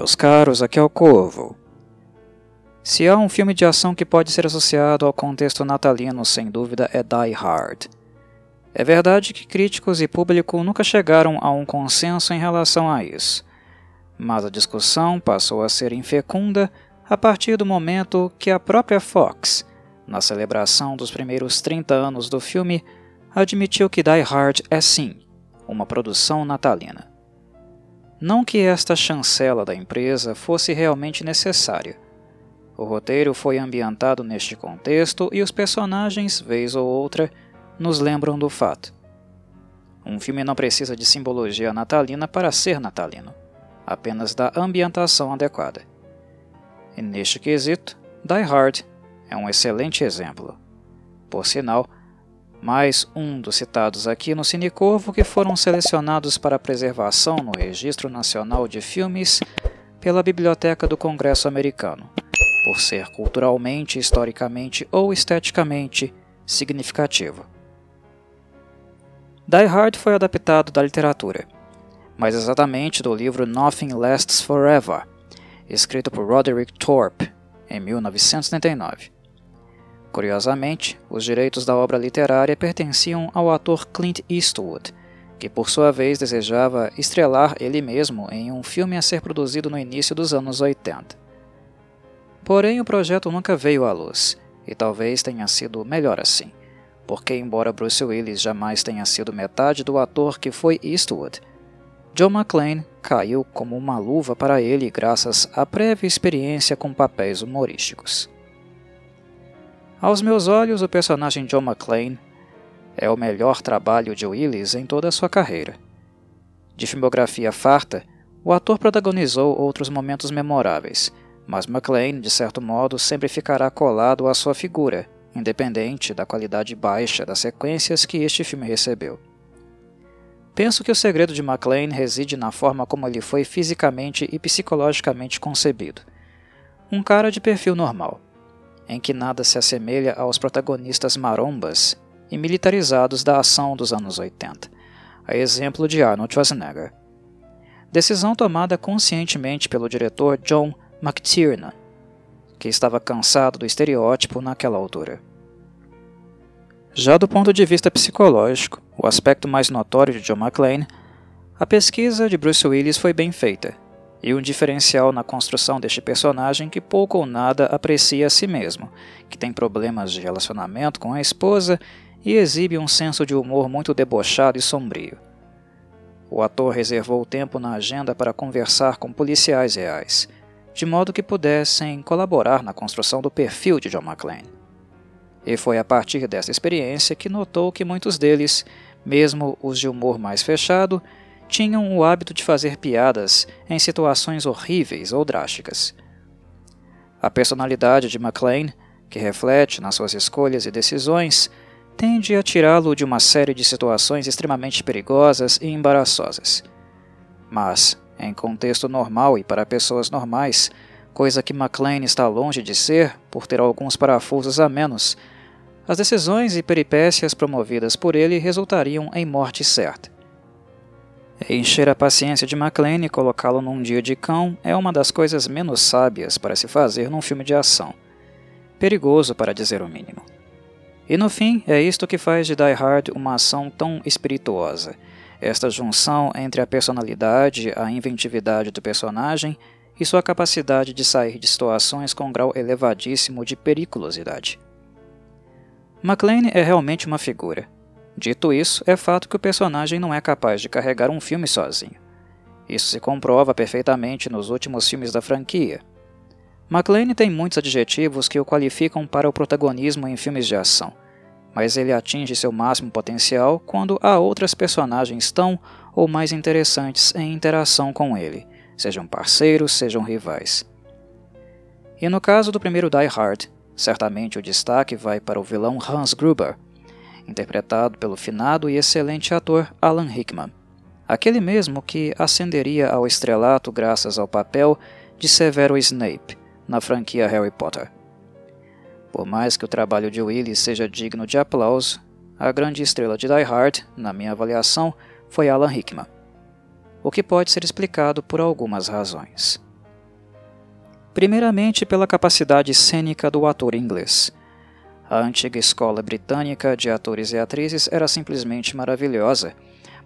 meus caros, aqui é o Corvo. Se há um filme de ação que pode ser associado ao contexto natalino, sem dúvida é Die Hard. É verdade que críticos e público nunca chegaram a um consenso em relação a isso, mas a discussão passou a ser infecunda a partir do momento que a própria Fox, na celebração dos primeiros 30 anos do filme, admitiu que Die Hard é sim uma produção natalina. Não que esta chancela da empresa fosse realmente necessária. O roteiro foi ambientado neste contexto e os personagens, vez ou outra, nos lembram do fato. Um filme não precisa de simbologia natalina para ser natalino, apenas da ambientação adequada. E neste quesito, Die Hard é um excelente exemplo. Por sinal, mais um dos citados aqui no Cinecorvo que foram selecionados para preservação no Registro Nacional de Filmes pela Biblioteca do Congresso Americano, por ser culturalmente, historicamente ou esteticamente significativo. Die Hard foi adaptado da literatura, mais exatamente do livro Nothing Lasts Forever, escrito por Roderick Thorpe em 1979. Curiosamente, os direitos da obra literária pertenciam ao ator Clint Eastwood, que por sua vez desejava estrelar ele mesmo em um filme a ser produzido no início dos anos 80. Porém, o projeto nunca veio à luz, e talvez tenha sido melhor assim, porque, embora Bruce Willis jamais tenha sido metade do ator que foi Eastwood, John McClane caiu como uma luva para ele graças à prévia experiência com papéis humorísticos. Aos meus olhos, o personagem John McClane é o melhor trabalho de Willis em toda a sua carreira. De filmografia farta, o ator protagonizou outros momentos memoráveis, mas McClane, de certo modo, sempre ficará colado à sua figura, independente da qualidade baixa das sequências que este filme recebeu. Penso que o segredo de McClane reside na forma como ele foi fisicamente e psicologicamente concebido. Um cara de perfil normal em que nada se assemelha aos protagonistas marombas e militarizados da ação dos anos 80, a exemplo de Arnold Schwarzenegger. Decisão tomada conscientemente pelo diretor John McTiernan, que estava cansado do estereótipo naquela altura. Já do ponto de vista psicológico, o aspecto mais notório de John McClane, a pesquisa de Bruce Willis foi bem feita e um diferencial na construção deste personagem que pouco ou nada aprecia a si mesmo, que tem problemas de relacionamento com a esposa e exibe um senso de humor muito debochado e sombrio. O ator reservou tempo na agenda para conversar com policiais reais, de modo que pudessem colaborar na construção do perfil de John McClane. E foi a partir dessa experiência que notou que muitos deles, mesmo os de humor mais fechado, tinham o hábito de fazer piadas em situações horríveis ou drásticas. A personalidade de McLean, que reflete nas suas escolhas e decisões, tende a tirá-lo de uma série de situações extremamente perigosas e embaraçosas. Mas, em contexto normal e para pessoas normais, coisa que McLean está longe de ser por ter alguns parafusos a menos, as decisões e peripécias promovidas por ele resultariam em morte certa. Encher a paciência de McLean e colocá-lo num dia de cão é uma das coisas menos sábias para se fazer num filme de ação. Perigoso, para dizer o mínimo. E no fim, é isto que faz de Die Hard uma ação tão espirituosa. Esta junção entre a personalidade, a inventividade do personagem e sua capacidade de sair de situações com um grau elevadíssimo de periculosidade. McLean é realmente uma figura, Dito isso, é fato que o personagem não é capaz de carregar um filme sozinho. Isso se comprova perfeitamente nos últimos filmes da franquia. McLean tem muitos adjetivos que o qualificam para o protagonismo em filmes de ação, mas ele atinge seu máximo potencial quando há outras personagens tão ou mais interessantes em interação com ele, sejam parceiros, sejam rivais. E no caso do primeiro Die Hard, certamente o destaque vai para o vilão Hans Gruber, interpretado pelo finado e excelente ator Alan Rickman, aquele mesmo que ascenderia ao estrelato graças ao papel de Severo Snape na franquia Harry Potter. Por mais que o trabalho de Willis seja digno de aplauso, a grande estrela de Die Hard, na minha avaliação, foi Alan Rickman, o que pode ser explicado por algumas razões. Primeiramente, pela capacidade cênica do ator inglês. A antiga escola britânica de atores e atrizes era simplesmente maravilhosa,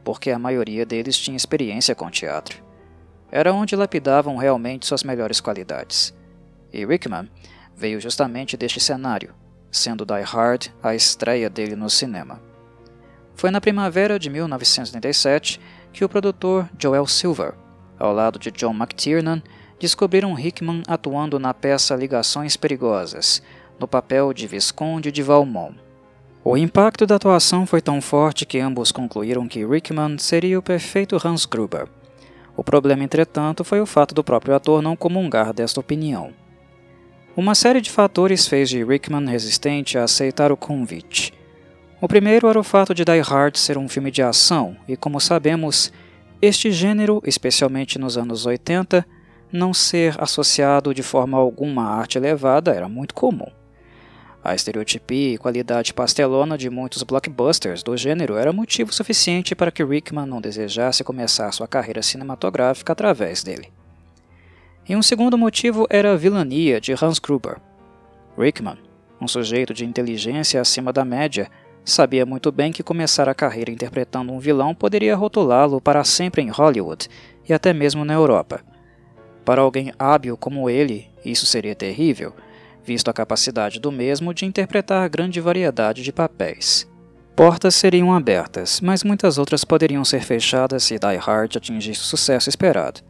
porque a maioria deles tinha experiência com teatro. Era onde lapidavam realmente suas melhores qualidades. E Rickman veio justamente deste cenário, sendo Die Hard a estreia dele no cinema. Foi na primavera de 1987 que o produtor Joel Silver, ao lado de John McTiernan, descobriram Hickman atuando na peça Ligações Perigosas, no papel de Visconde de Valmont. O impacto da atuação foi tão forte que ambos concluíram que Rickman seria o perfeito Hans Gruber. O problema, entretanto, foi o fato do próprio ator não comungar desta opinião. Uma série de fatores fez de Rickman resistente a aceitar o convite. O primeiro era o fato de Die Hard ser um filme de ação, e como sabemos, este gênero, especialmente nos anos 80, não ser associado de forma alguma à arte elevada era muito comum. A estereotipia e qualidade pastelona de muitos blockbusters do gênero era motivo suficiente para que Rickman não desejasse começar sua carreira cinematográfica através dele. E um segundo motivo era a vilania de Hans Gruber. Rickman, um sujeito de inteligência acima da média, sabia muito bem que começar a carreira interpretando um vilão poderia rotulá-lo para sempre em Hollywood e até mesmo na Europa. Para alguém hábil como ele, isso seria terrível, visto a capacidade do mesmo de interpretar grande variedade de papéis. Portas seriam abertas, mas muitas outras poderiam ser fechadas se Die Hard atingisse o sucesso esperado.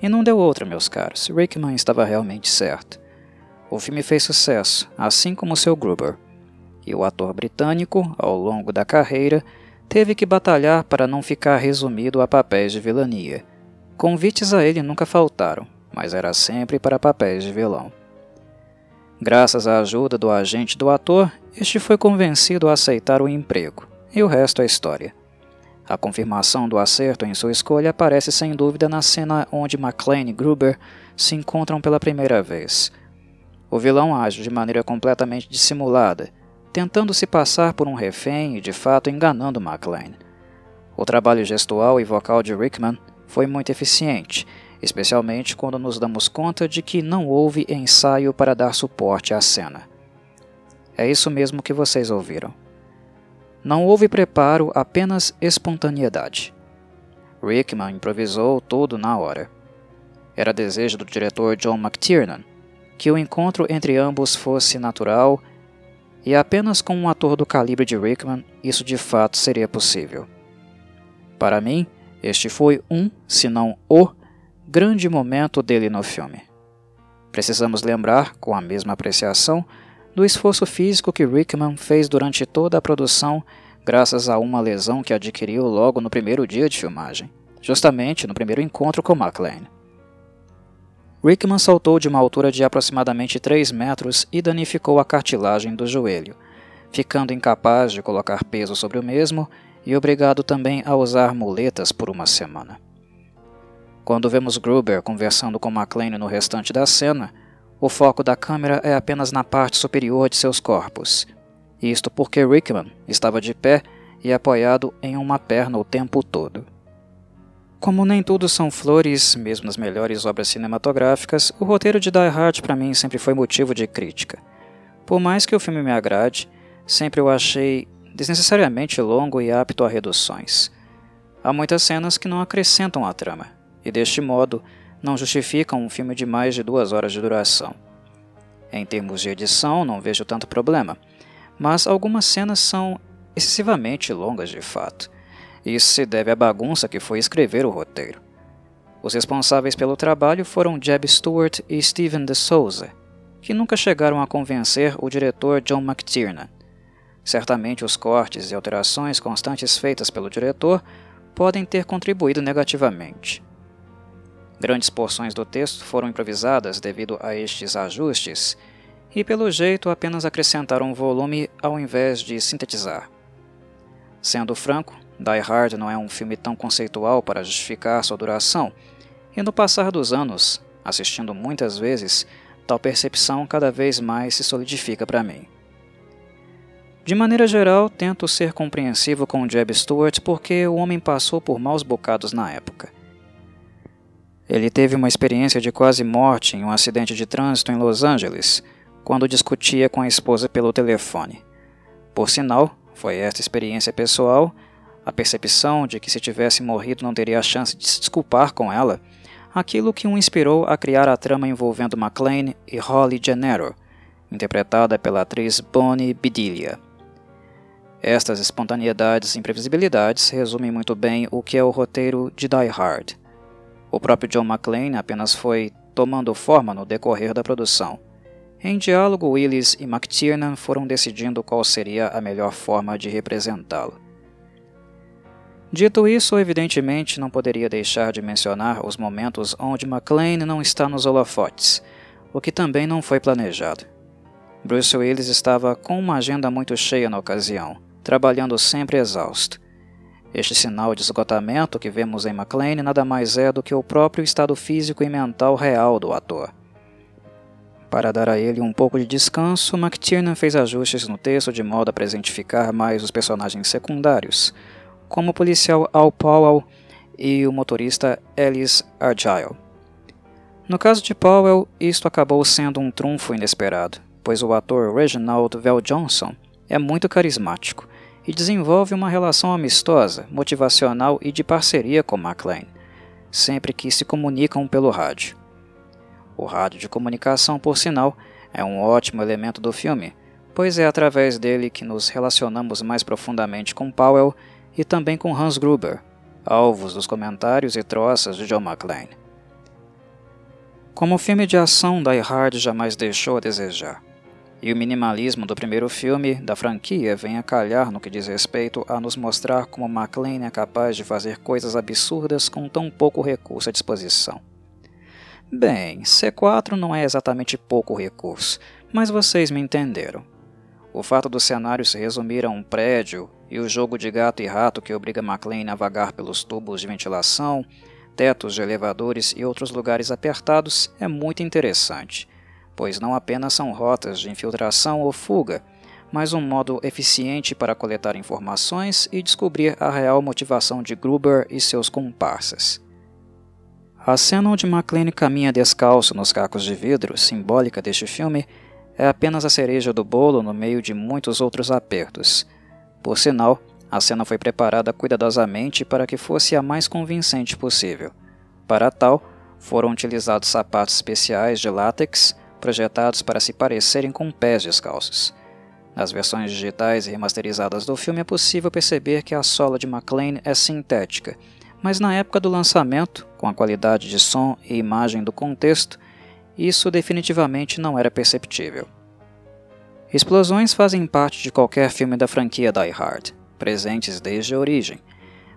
E não deu outra, meus caros. Rickman estava realmente certo. O filme fez sucesso, assim como seu Gruber. E o ator britânico, ao longo da carreira, teve que batalhar para não ficar resumido a papéis de vilania. Convites a ele nunca faltaram, mas era sempre para papéis de vilão. Graças à ajuda do agente do ator, este foi convencido a aceitar o emprego, e o resto é história. A confirmação do acerto em sua escolha aparece sem dúvida na cena onde McClane e Gruber se encontram pela primeira vez. O vilão age de maneira completamente dissimulada, tentando se passar por um refém e de fato enganando McClane. O trabalho gestual e vocal de Rickman foi muito eficiente, especialmente quando nos damos conta de que não houve ensaio para dar suporte à cena. É isso mesmo que vocês ouviram. Não houve preparo, apenas espontaneidade. Rickman improvisou tudo na hora. Era desejo do diretor John McTiernan que o encontro entre ambos fosse natural, e apenas com um ator do calibre de Rickman isso de fato seria possível. Para mim, este foi um, se não o, grande momento dele no filme. Precisamos lembrar, com a mesma apreciação, do esforço físico que Rickman fez durante toda a produção, graças a uma lesão que adquiriu logo no primeiro dia de filmagem, justamente no primeiro encontro com McLean. Rickman saltou de uma altura de aproximadamente 3 metros e danificou a cartilagem do joelho, ficando incapaz de colocar peso sobre o mesmo e obrigado também a usar muletas por uma semana. Quando vemos Gruber conversando com McLean no restante da cena, o foco da câmera é apenas na parte superior de seus corpos. Isto porque Rickman estava de pé e apoiado em uma perna o tempo todo. Como nem tudo são flores, mesmo nas melhores obras cinematográficas, o roteiro de Die Hard para mim sempre foi motivo de crítica. Por mais que o filme me agrade, sempre o achei desnecessariamente longo e apto a reduções. Há muitas cenas que não acrescentam à trama, e deste modo não justificam um filme de mais de duas horas de duração. Em termos de edição, não vejo tanto problema, mas algumas cenas são excessivamente longas de fato. Isso se deve à bagunça que foi escrever o roteiro. Os responsáveis pelo trabalho foram Jeb Stewart e Steven de Souza, que nunca chegaram a convencer o diretor John McTiernan. Certamente os cortes e alterações constantes feitas pelo diretor podem ter contribuído negativamente. Grandes porções do texto foram improvisadas devido a estes ajustes, e pelo jeito apenas acrescentaram volume ao invés de sintetizar. Sendo franco, Die Hard não é um filme tão conceitual para justificar sua duração, e no passar dos anos, assistindo muitas vezes, tal percepção cada vez mais se solidifica para mim. De maneira geral, tento ser compreensivo com Jeb Stewart porque o homem passou por maus bocados na época. Ele teve uma experiência de quase morte em um acidente de trânsito em Los Angeles, quando discutia com a esposa pelo telefone. Por sinal, foi esta experiência pessoal, a percepção de que se tivesse morrido não teria a chance de se desculpar com ela, aquilo que o inspirou a criar a trama envolvendo McLean e Holly Gennaro, interpretada pela atriz Bonnie Bedelia. Estas espontaneidades e imprevisibilidades resumem muito bem o que é o roteiro de Die Hard. O próprio John McClane apenas foi tomando forma no decorrer da produção. Em diálogo, Willis e McTiernan foram decidindo qual seria a melhor forma de representá-lo. Dito isso, evidentemente não poderia deixar de mencionar os momentos onde McClane não está nos holofotes, o que também não foi planejado. Bruce Willis estava com uma agenda muito cheia na ocasião, trabalhando sempre exausto. Este sinal de esgotamento que vemos em McClane nada mais é do que o próprio estado físico e mental real do ator. Para dar a ele um pouco de descanso, McTiernan fez ajustes no texto de modo a presentificar mais os personagens secundários, como o policial Al Powell e o motorista Ellis Argyle. No caso de Powell, isto acabou sendo um trunfo inesperado, pois o ator Reginald Vel Johnson é muito carismático e desenvolve uma relação amistosa, motivacional e de parceria com McLean, sempre que se comunicam pelo rádio. O rádio de comunicação, por sinal, é um ótimo elemento do filme, pois é através dele que nos relacionamos mais profundamente com Powell e também com Hans Gruber, alvos dos comentários e troças de John McClane. Como filme de ação, Die Hard jamais deixou a desejar e o minimalismo do primeiro filme da franquia vem a calhar no que diz respeito a nos mostrar como McLean é capaz de fazer coisas absurdas com tão pouco recurso à disposição. Bem, C4 não é exatamente pouco recurso, mas vocês me entenderam. O fato do cenário se resumir a um prédio e o jogo de gato e rato que obriga McLean a vagar pelos tubos de ventilação, tetos de elevadores e outros lugares apertados é muito interessante pois não apenas são rotas de infiltração ou fuga, mas um modo eficiente para coletar informações e descobrir a real motivação de Gruber e seus comparsas. A cena onde McLean caminha descalço nos cacos de vidro, simbólica deste filme, é apenas a cereja do bolo no meio de muitos outros apertos. Por sinal, a cena foi preparada cuidadosamente para que fosse a mais convincente possível. Para tal, foram utilizados sapatos especiais de látex, projetados para se parecerem com pés descalços. Nas versões digitais e remasterizadas do filme é possível perceber que a sola de McLean é sintética, mas na época do lançamento, com a qualidade de som e imagem do contexto, isso definitivamente não era perceptível. Explosões fazem parte de qualquer filme da franquia Die Hard, presentes desde a origem.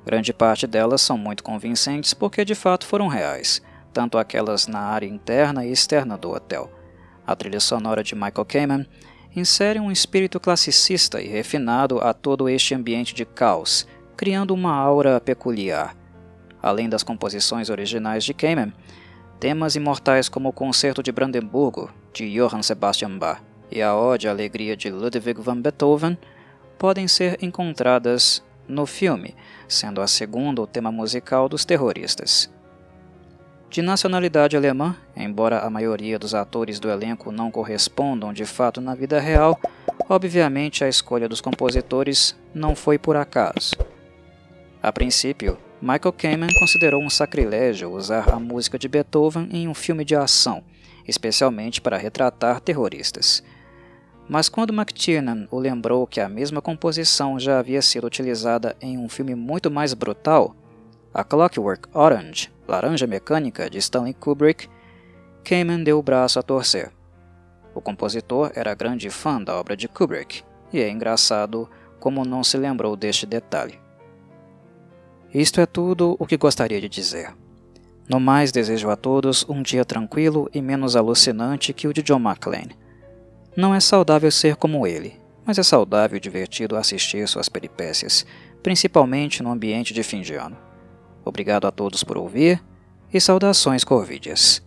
Grande parte delas são muito convincentes porque de fato foram reais, tanto aquelas na área interna e externa do hotel a trilha sonora de Michael Kamen insere um espírito classicista e refinado a todo este ambiente de caos, criando uma aura peculiar. Além das composições originais de Kamen, temas imortais como o Concerto de Brandemburgo, de Johann Sebastian Bach, e a Ode à Alegria de Ludwig van Beethoven podem ser encontradas no filme, sendo a segunda o tema musical dos terroristas. De nacionalidade alemã, embora a maioria dos atores do elenco não correspondam de fato na vida real, obviamente a escolha dos compositores não foi por acaso. A princípio, Michael Kamen considerou um sacrilégio usar a música de Beethoven em um filme de ação, especialmente para retratar terroristas. Mas quando McTiernan o lembrou que a mesma composição já havia sido utilizada em um filme muito mais brutal, A Clockwork Orange, Laranja Mecânica de Stanley Kubrick, Kamen deu o braço a torcer. O compositor era grande fã da obra de Kubrick, e é engraçado como não se lembrou deste detalhe. Isto é tudo o que gostaria de dizer. No mais, desejo a todos um dia tranquilo e menos alucinante que o de John McClane. Não é saudável ser como ele, mas é saudável e divertido assistir suas peripécias, principalmente no ambiente de fim de ano. Obrigado a todos por ouvir e saudações corvídeas.